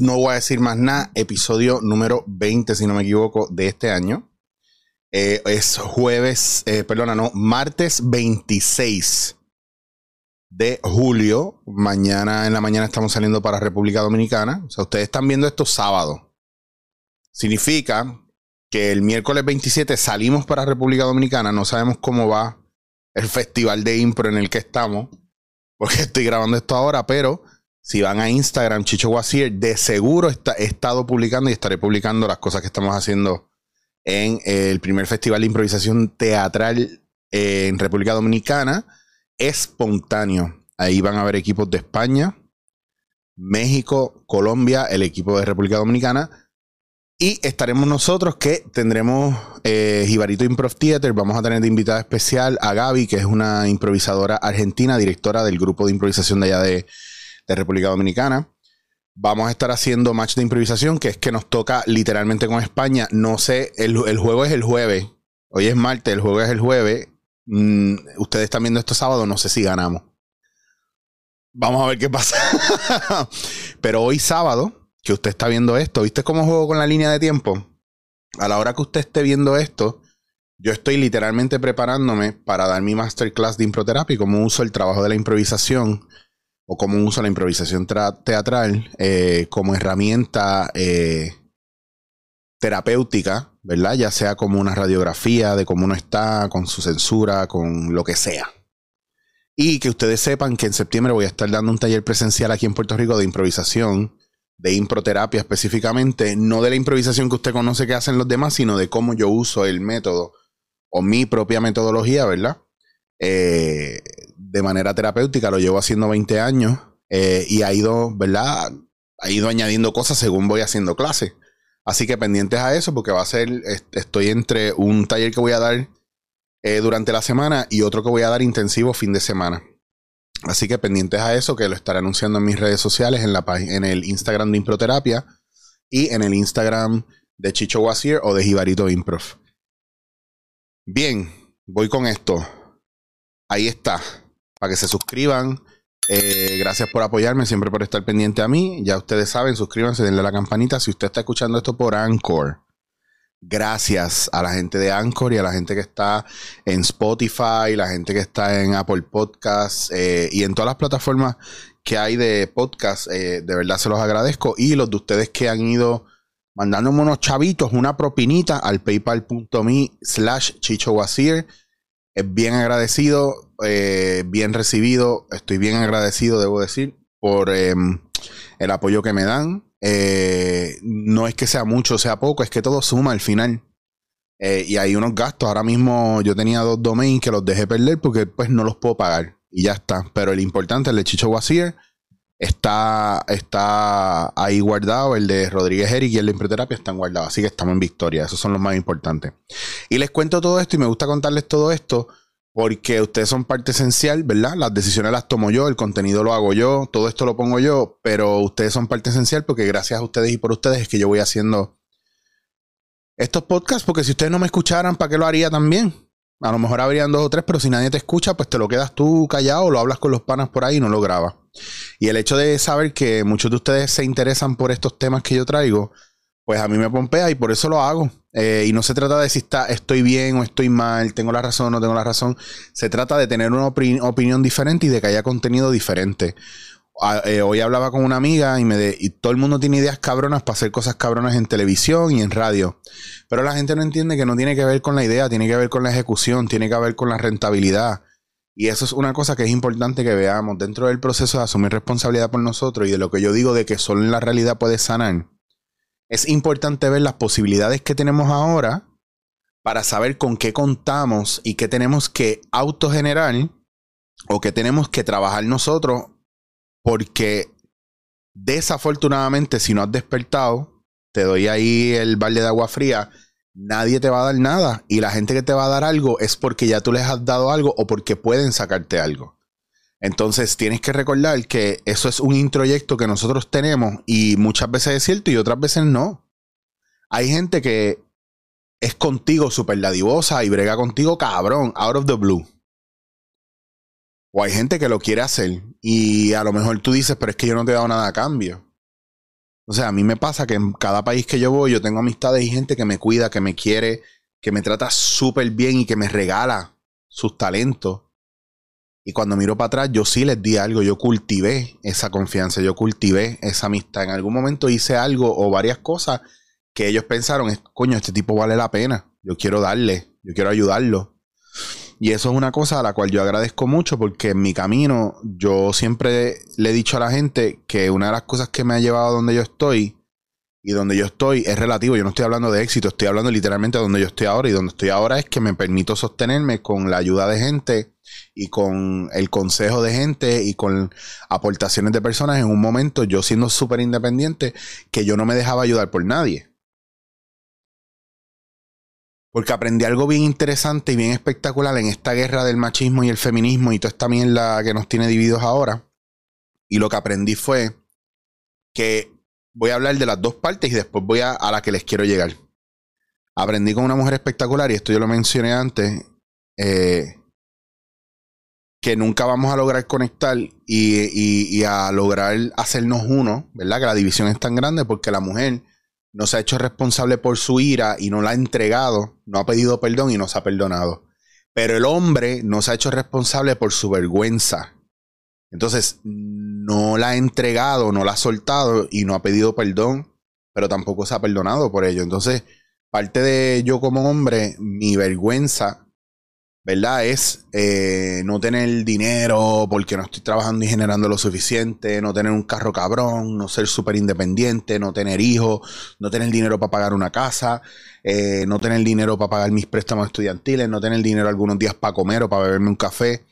no voy a decir más nada. Episodio número 20, si no me equivoco, de este año. Eh, es jueves, eh, perdona, no, martes 26 de julio. Mañana en la mañana estamos saliendo para República Dominicana. O sea, ustedes están viendo esto sábado. Significa que el miércoles 27 salimos para República Dominicana. No sabemos cómo va el festival de impro en el que estamos, porque estoy grabando esto ahora, pero si van a Instagram, Chicho Guasier, de seguro está, he estado publicando y estaré publicando las cosas que estamos haciendo en el primer festival de improvisación teatral en República Dominicana, espontáneo. Ahí van a haber equipos de España, México, Colombia, el equipo de República Dominicana y estaremos nosotros que tendremos eh, Jibarito Improv Theater. Vamos a tener de invitada especial a Gaby, que es una improvisadora argentina, directora del grupo de improvisación de allá de, República Dominicana. Vamos a estar haciendo match de improvisación, que es que nos toca literalmente con España. No sé, el, juego es el jueves. Hoy es martes, el juego es el jueves. Mm, ustedes están viendo esto sábado, no sé si ganamos. Vamos a ver qué pasa. Pero hoy sábado que usted está viendo esto, ¿viste cómo juego con la línea de tiempo? A la hora que usted esté viendo esto, yo estoy literalmente preparándome para dar mi masterclass de improterapia y cómo uso el trabajo de la improvisación o cómo uso la improvisación teatral eh, como herramienta eh, terapéutica, ¿verdad? Ya sea como una radiografía de cómo uno está, con su censura, con lo que sea. Y que ustedes sepan que en septiembre voy a estar dando un taller presencial aquí en Puerto Rico de improvisación de improterapia específicamente, no de la improvisación que usted conoce que hacen los demás, sino de cómo yo uso el método o mi propia metodología, ¿verdad? Eh, de manera terapéutica, lo llevo haciendo 20 años eh, y ha ido, ¿verdad? Ha ido añadiendo cosas según voy haciendo clases. Así que pendientes a eso, porque va a ser, estoy entre un taller que voy a dar eh, durante la semana y otro que voy a dar intensivo fin de semana. Así que pendientes a eso, que lo estaré anunciando en mis redes sociales, en, la, en el Instagram de Improterapia y en el Instagram de Chicho Wasier o de Jibarito Improv. Bien, voy con esto. Ahí está. Para que se suscriban. Eh, gracias por apoyarme, siempre por estar pendiente a mí. Ya ustedes saben, suscríbanse, denle a la campanita. Si usted está escuchando esto por Anchor, gracias a la gente de Anchor y a la gente que está en Spotify, la gente que está en Apple Podcasts eh, y en todas las plataformas que hay de podcast. Eh, de verdad se los agradezco. Y los de ustedes que han ido mandándome unos chavitos, una propinita al paypal.me slash chicho Es bien agradecido, eh, bien recibido. Estoy bien agradecido, debo decir, por em, el apoyo que me dan. Eh, no es que sea mucho sea poco, es que todo suma al final. Eh, y hay unos gastos. Ahora mismo yo tenía dos domains que los dejé perder porque pues no los puedo pagar. Y ya está. Pero el importante, el de Chicho Wasier, está, está ahí guardado. El de Rodríguez Eric y el de Improterapia están guardados. Así que estamos en victoria. Esos son los más importantes. Y les cuento todo esto y me gusta contarles todo esto porque ustedes son parte esencial, ¿verdad? Las decisiones las tomo yo, el contenido lo hago yo, todo esto lo pongo yo, pero ustedes son parte esencial porque gracias a ustedes y por ustedes es que yo voy haciendo estos podcasts, porque si ustedes no me escucharan, ¿para qué lo haría también? A lo mejor habrían dos o tres, pero si nadie te escucha, pues te lo quedas tú callado lo hablas con los panas por ahí y no lo grabas. Y el hecho de saber que muchos de ustedes se interesan por estos temas que yo traigo, pues a mí me pompea y por eso lo hago. Eh, y no se trata de si está, estoy bien o estoy mal, tengo la razón o no tengo la razón. Se trata de tener una opinión diferente y de que haya contenido diferente. Ah, eh, hoy hablaba con una amiga y, me de, y todo el mundo tiene ideas cabronas para hacer cosas cabronas en televisión y en radio. Pero la gente no entiende que no tiene que ver con la idea, tiene que ver con la ejecución, tiene que ver con la rentabilidad. Y eso es una cosa que es importante que veamos dentro del proceso de asumir responsabilidad por nosotros y de lo que yo digo de que solo en la realidad puede sanar. Es importante ver las posibilidades que tenemos ahora para saber con qué contamos y qué tenemos que autogenerar o qué tenemos que trabajar nosotros, porque desafortunadamente si no has despertado, te doy ahí el balde de agua fría, nadie te va a dar nada y la gente que te va a dar algo es porque ya tú les has dado algo o porque pueden sacarte algo. Entonces tienes que recordar que eso es un introyecto que nosotros tenemos y muchas veces es cierto y otras veces no. Hay gente que es contigo súper dadivosa y brega contigo cabrón, out of the blue. O hay gente que lo quiere hacer y a lo mejor tú dices, pero es que yo no te he dado nada a cambio. O sea, a mí me pasa que en cada país que yo voy, yo tengo amistades y gente que me cuida, que me quiere, que me trata súper bien y que me regala sus talentos. Y cuando miro para atrás, yo sí les di algo, yo cultivé esa confianza, yo cultivé esa amistad. En algún momento hice algo o varias cosas que ellos pensaron, coño, este tipo vale la pena, yo quiero darle, yo quiero ayudarlo. Y eso es una cosa a la cual yo agradezco mucho porque en mi camino yo siempre le he dicho a la gente que una de las cosas que me ha llevado a donde yo estoy y donde yo estoy es relativo. Yo no estoy hablando de éxito, estoy hablando literalmente de donde yo estoy ahora. Y donde estoy ahora es que me permito sostenerme con la ayuda de gente y con el consejo de gente y con aportaciones de personas en un momento yo siendo súper independiente que yo no me dejaba ayudar por nadie. Porque aprendí algo bien interesante y bien espectacular en esta guerra del machismo y el feminismo y toda esta mierda que nos tiene divididos ahora. Y lo que aprendí fue que voy a hablar de las dos partes y después voy a, a la que les quiero llegar. Aprendí con una mujer espectacular, y esto yo lo mencioné antes, eh, que nunca vamos a lograr conectar y, y, a lograr hacernos uno, ¿verdad? Que la división es tan grande porque la mujer no se ha hecho responsable por su ira y no la ha entregado, no ha pedido perdón y no se ha perdonado. Pero el hombre no se ha hecho responsable por su vergüenza. Entonces, no la ha entregado, no la ha soltado y no ha pedido perdón, pero tampoco se ha perdonado por ello. Entonces, parte de yo como hombre, mi vergüenza ¿verdad? Es eh, no tener dinero porque no estoy trabajando y generando lo suficiente, no tener un carro cabrón, no ser súper independiente, no tener hijos, no tener dinero para pagar una casa, eh, no tener dinero para pagar mis préstamos estudiantiles, no tener dinero algunos días para comer o para beberme un café.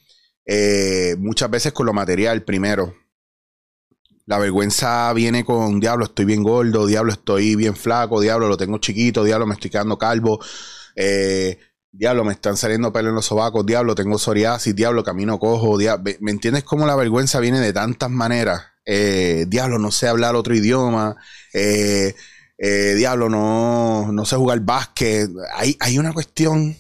Eh, muchas veces con lo material primero. La vergüenza viene con, diablo, estoy bien gordo, diablo, estoy bien flaco, diablo, lo tengo chiquito, diablo, me estoy quedando calvo. Eh, diablo, me están saliendo pelos en los sobacos, diablo, tengo psoriasis, diablo, camino cojo, diablo. ¿Me entiendes cómo la vergüenza viene de tantas maneras? Eh, diablo, no sé hablar otro idioma, eh, eh, diablo, no, no sé jugar básquet. Hay, hay una cuestión,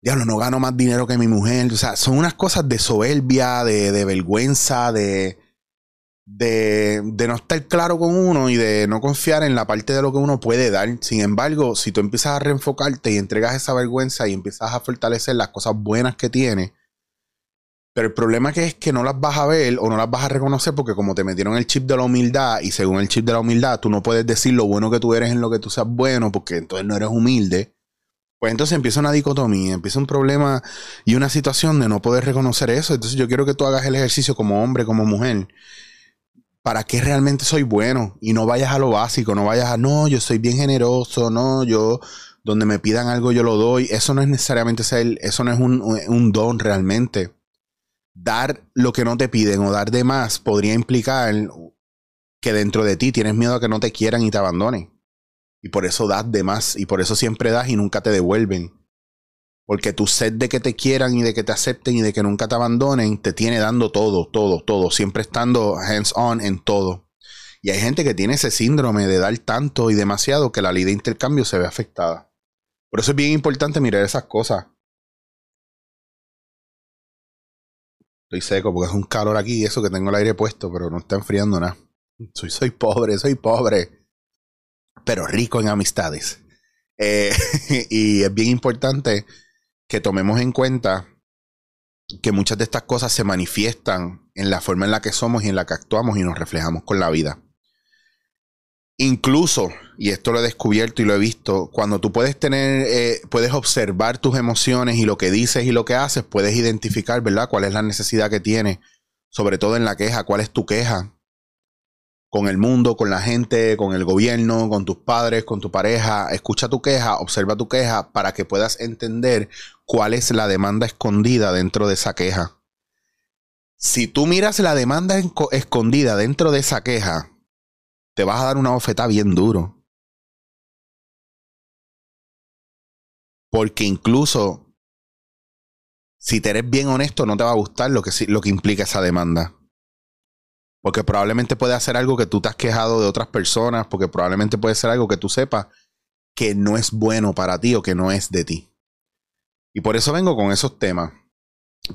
diablo, no gano más dinero que mi mujer. O sea, son unas cosas de soberbia, de, de vergüenza, de no estar claro con uno y de no confiar en la parte de lo que uno puede dar. Sin embargo, si tú empiezas a reenfocarte y entregas esa vergüenza y empiezas a fortalecer las cosas buenas que tienes, pero el problema que es que no las vas a ver o no las vas a reconocer porque como te metieron el chip de la humildad y según el chip de la humildad tú no puedes decir lo bueno que tú eres en lo que tú seas bueno porque entonces no eres humilde. Pues entonces empieza una dicotomía, empieza un problema y una situación de no poder reconocer eso. Entonces yo quiero que tú hagas el ejercicio como hombre, como mujer para qué realmente soy bueno y no vayas a lo básico, no vayas a, no, yo soy bien generoso, no, yo, donde me pidan algo yo lo doy. Eso no es necesariamente ser, eso no es un, un don realmente. Dar lo que no te piden o dar de más podría implicar que dentro de ti tienes miedo a que no te quieran y te abandonen. Y por eso das de más y por eso siempre das y nunca te devuelven. Porque tu sed de que te quieran y de que te acepten y de que nunca te abandonen te tiene dando todo, todo, todo, siempre estando hands on en todo. Y hay gente que tiene ese síndrome de dar tanto y demasiado que la ley de intercambio se ve afectada. Por eso es bien importante mirar esas cosas. Estoy seco porque es un calor aquí y eso que tengo el aire puesto, pero no está enfriando nada. Soy, soy pobre, soy pobre, pero rico en amistades. Eh, y es bien importante que tomemos en cuenta que muchas de estas cosas se manifiestan en la forma en la que somos y en la que actuamos y nos reflejamos con la vida. Incluso, y esto lo he descubierto y lo he visto, cuando tú puedes tener, eh, puedes observar tus emociones y lo que dices y lo que haces, puedes identificar, ¿verdad? Cuál es la necesidad que tienes, sobre todo en la queja, cuál es tu queja, con el mundo, con la gente, con el gobierno, con tus padres, con tu pareja. Escucha tu queja, observa tu queja para que puedas entender cuál es la demanda escondida dentro de esa queja. Si tú miras la demanda escondida dentro de esa queja, te vas a dar una bofeta bien duro. Porque incluso si te eres bien honesto, no te va a gustar lo que, lo que implica esa demanda. Porque probablemente puede hacer algo que tú te has quejado de otras personas, porque probablemente puede ser algo que tú sepas que no es bueno para ti o que no es de ti. Y por eso vengo con esos temas,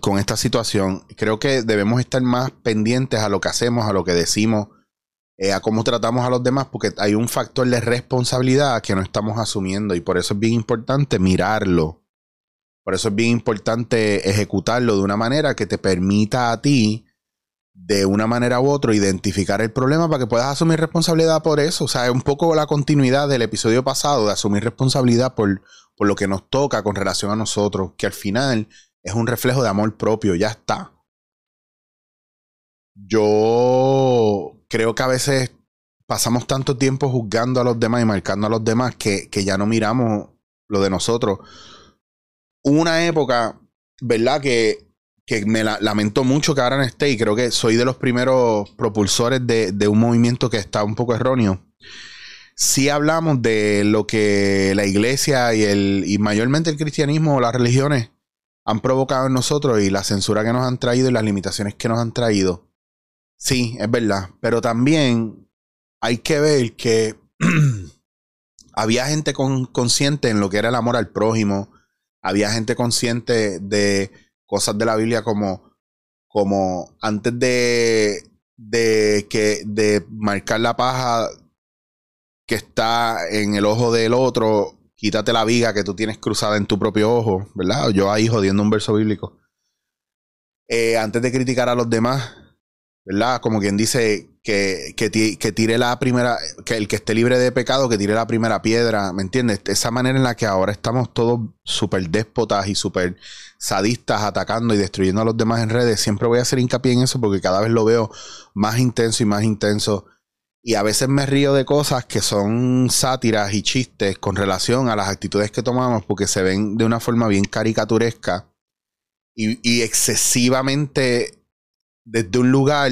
con esta situación. Creo que debemos estar más pendientes a lo que hacemos, a lo que decimos, eh, a cómo tratamos a los demás, porque hay un factor de responsabilidad que no estamos asumiendo y por eso es bien importante mirarlo. Por eso es bien importante ejecutarlo de una manera que te permita a ti, de una manera u otra, identificar el problema para que puedas asumir responsabilidad por eso. O sea, es un poco la continuidad del episodio pasado de asumir responsabilidad por, por lo que nos toca con relación a nosotros, que al final es un reflejo de amor propio, ya está. Yo creo que a veces pasamos tanto tiempo juzgando a los demás y marcando a los demás que, ya no miramos lo de nosotros. una época, ¿verdad? Que, me lamento mucho que ahora no esté y creo que soy de los primeros propulsores de, de un movimiento que está un poco erróneo. Si hablamos de lo que la iglesia y, el, y mayormente el cristianismo o las religiones han provocado en nosotros y la censura que nos han traído y las limitaciones que nos han traído. Sí, es verdad. Pero también hay que ver que había gente consciente en lo que era el amor al prójimo. Había gente consciente de cosas de la Biblia como, como antes de, de, que, de marcar la paja que está en el ojo del otro, quítate la viga que tú tienes cruzada en tu propio ojo, ¿verdad? Yo ahí jodiendo un verso bíblico. Eh, antes de criticar a los demás, ¿verdad? Como quien dice que, que, tire la primera, que el que esté libre de pecado, que tire la primera piedra, ¿me entiendes? Esa manera en la que ahora estamos todos súper déspotas y súper sadistas atacando y destruyendo a los demás en redes, siempre voy a hacer hincapié en eso porque cada vez lo veo más intenso y más intenso. Y a veces me río de cosas que son sátiras y chistes con relación a las actitudes que tomamos porque se ven de una forma bien caricaturesca y excesivamente desde un lugar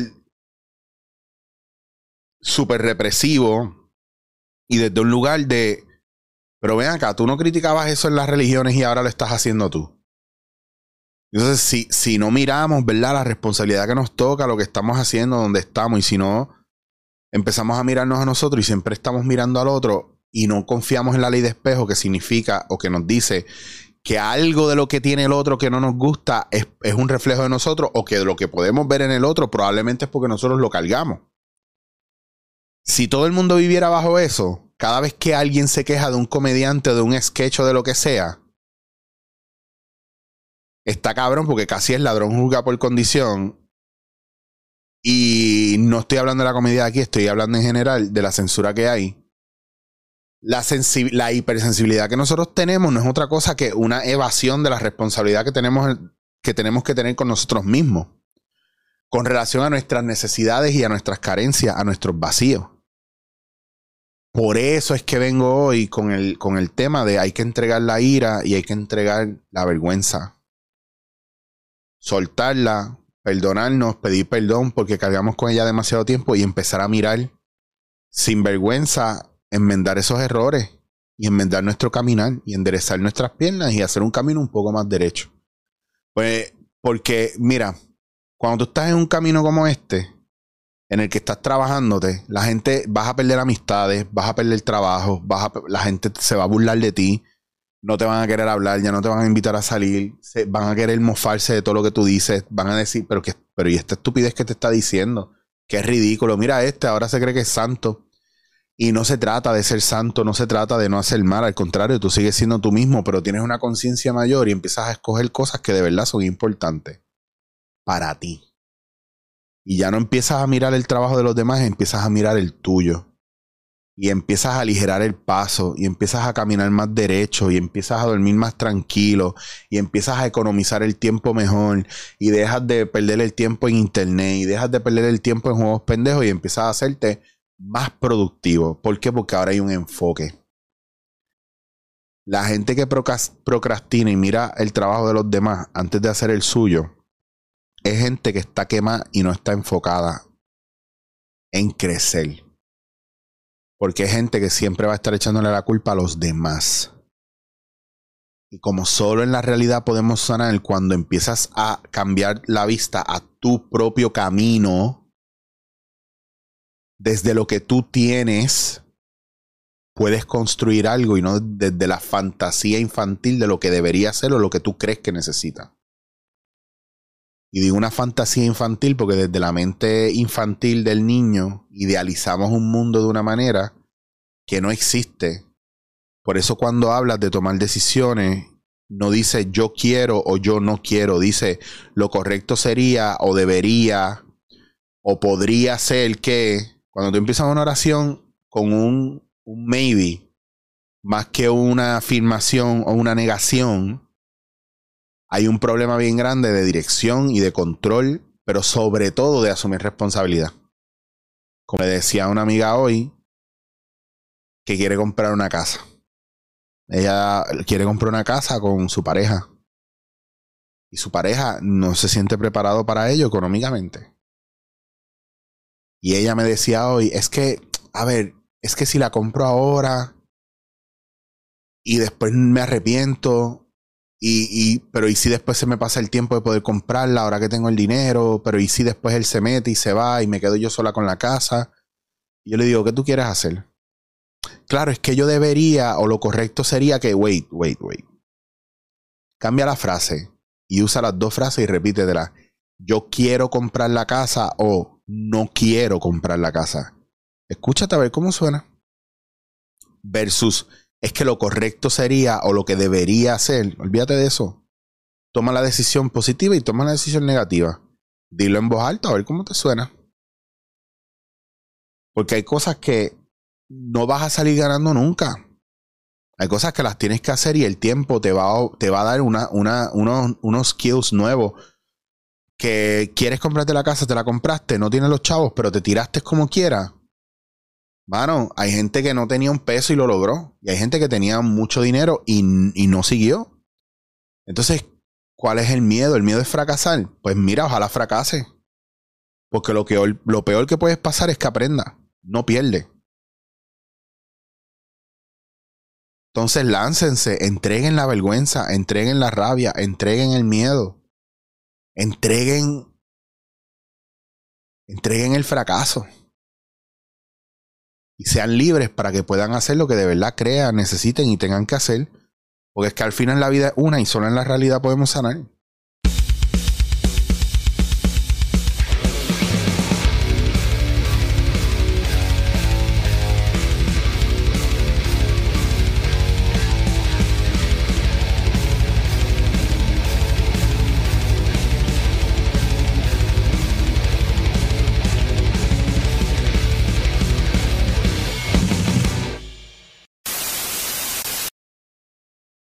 súper represivo y desde un lugar de, pero ven acá, tú no criticabas eso en las religiones y ahora lo estás haciendo tú. Entonces, si, si no miramos, ¿verdad? La responsabilidad que nos toca, lo que estamos haciendo, donde estamos, y si no empezamos a mirarnos a nosotros y siempre estamos mirando al otro y no confiamos en la ley de espejo, que significa o que nos dice que algo de lo que tiene el otro que no nos gusta es, un reflejo de nosotros o que lo que podemos ver en el otro probablemente es porque nosotros lo cargamos. Si todo el mundo viviera bajo eso, cada vez que alguien se queja de un comediante, de un sketch o de lo que sea, está cabrón porque casi es ladrón juzga por condición. Y no estoy hablando de la comedia aquí, estoy hablando en general de la censura que hay la, la hipersensibilidad que nosotros tenemos no es otra cosa que una evasión de la responsabilidad que tenemos, que tenemos que tener con nosotros mismos, con relación a nuestras necesidades y a nuestras carencias, a nuestros vacíos. Por eso es que vengo hoy con el, con el tema de hay que entregar la ira y hay que entregar la vergüenza. Soltarla, perdonarnos, pedir perdón porque cargamos con ella demasiado tiempo y empezar a mirar sin vergüenza enmendar esos errores y enmendar nuestro caminar y enderezar nuestras piernas y hacer un camino un poco más derecho. Pues, porque, mira, cuando tú estás en un camino como este, en el que estás trabajándote, la gente vas a perder amistades, vas a perder trabajo, vas la gente se va a burlar de ti, no te van a querer hablar, ya no te van a invitar a salir, van a querer mofarse de todo lo que tú dices, van a decir, pero que, pero y esta estupidez que te está diciendo, que es ridículo, mira este, ahora se cree que es santo. Y no se trata de ser santo, no se trata de no hacer mal, al contrario, tú sigues siendo tú mismo, pero tienes una conciencia mayor y empiezas a escoger cosas que de verdad son importantes para ti. Y ya no empiezas a mirar el trabajo de los demás, empiezas a mirar el tuyo. Y empiezas a aligerar el paso, y empiezas a caminar más derecho, y empiezas a dormir más tranquilo, y empiezas a economizar el tiempo mejor, y dejas de perder el tiempo en internet, y dejas de perder el tiempo en juegos pendejos, y empiezas a hacerte más productivo. ¿Por qué? Porque ahora hay un enfoque. La gente que procrastina y mira el trabajo de los demás antes de hacer el suyo es gente que está quemada y no está enfocada en crecer. Porque es gente que siempre va a estar echándole la culpa a los demás. Y como solo en la realidad podemos sanar cuando empiezas a cambiar la vista a tu propio camino, desde lo que tú tienes, puedes construir algo y no desde la fantasía infantil de lo que debería ser o lo que tú crees que necesita. Y digo una fantasía infantil porque desde la mente infantil del niño idealizamos un mundo de una manera que no existe. Por eso cuando hablas de tomar decisiones, no dice yo quiero o yo no quiero, dice lo correcto sería o debería o podría ser que cuando tú empiezas una oración con un, un maybe, más que una afirmación o una negación, hay un problema bien grande de dirección y de control, pero sobre todo de asumir responsabilidad. Como le decía una amiga hoy, que quiere comprar una casa. Ella quiere comprar una casa con su pareja. Y su pareja no se siente preparado para ello económicamente. Y ella me decía hoy, es que, a ver, es que si la compro ahora y después me arrepiento, y, pero y si después se me pasa el tiempo de poder comprarla ahora que tengo el dinero, pero y si después él se mete y se va y me quedo yo sola con la casa. Y yo le digo, ¿qué tú quieres hacer? Claro, es que yo debería, o lo correcto sería que, wait, wait, wait. Cambia la frase y usa las dos frases y repítetela. Yo quiero comprar la casa o no quiero comprar la casa. Escúchate a ver cómo suena. Versus es que lo correcto sería o lo que debería hacer. Olvídate de eso. Toma la decisión positiva y toma la decisión negativa. Dilo en voz alta a ver cómo te suena. Porque hay cosas que no vas a salir ganando nunca. Hay cosas que las tienes que hacer y el tiempo te va, a, te va a dar unos, unos skills nuevos. Que quieres comprarte la casa, te la compraste, no tienes los chavos, pero te tiraste como quieras. Bueno, hay gente que no tenía un peso y lo logró. Y hay gente que tenía mucho dinero y, y no siguió. Entonces, ¿cuál es el miedo? El miedo es fracasar. Pues mira, ojalá fracase. Porque lo, que, lo peor que puedes pasar es que aprenda. No pierde. Entonces láncense, entreguen la vergüenza, entreguen la rabia, entreguen el miedo, entreguen, entreguen el fracaso. Y sean libres para que puedan hacer lo que de verdad crean, necesiten y tengan que hacer. Porque es que al final la vida es una y solo en la realidad podemos sanar.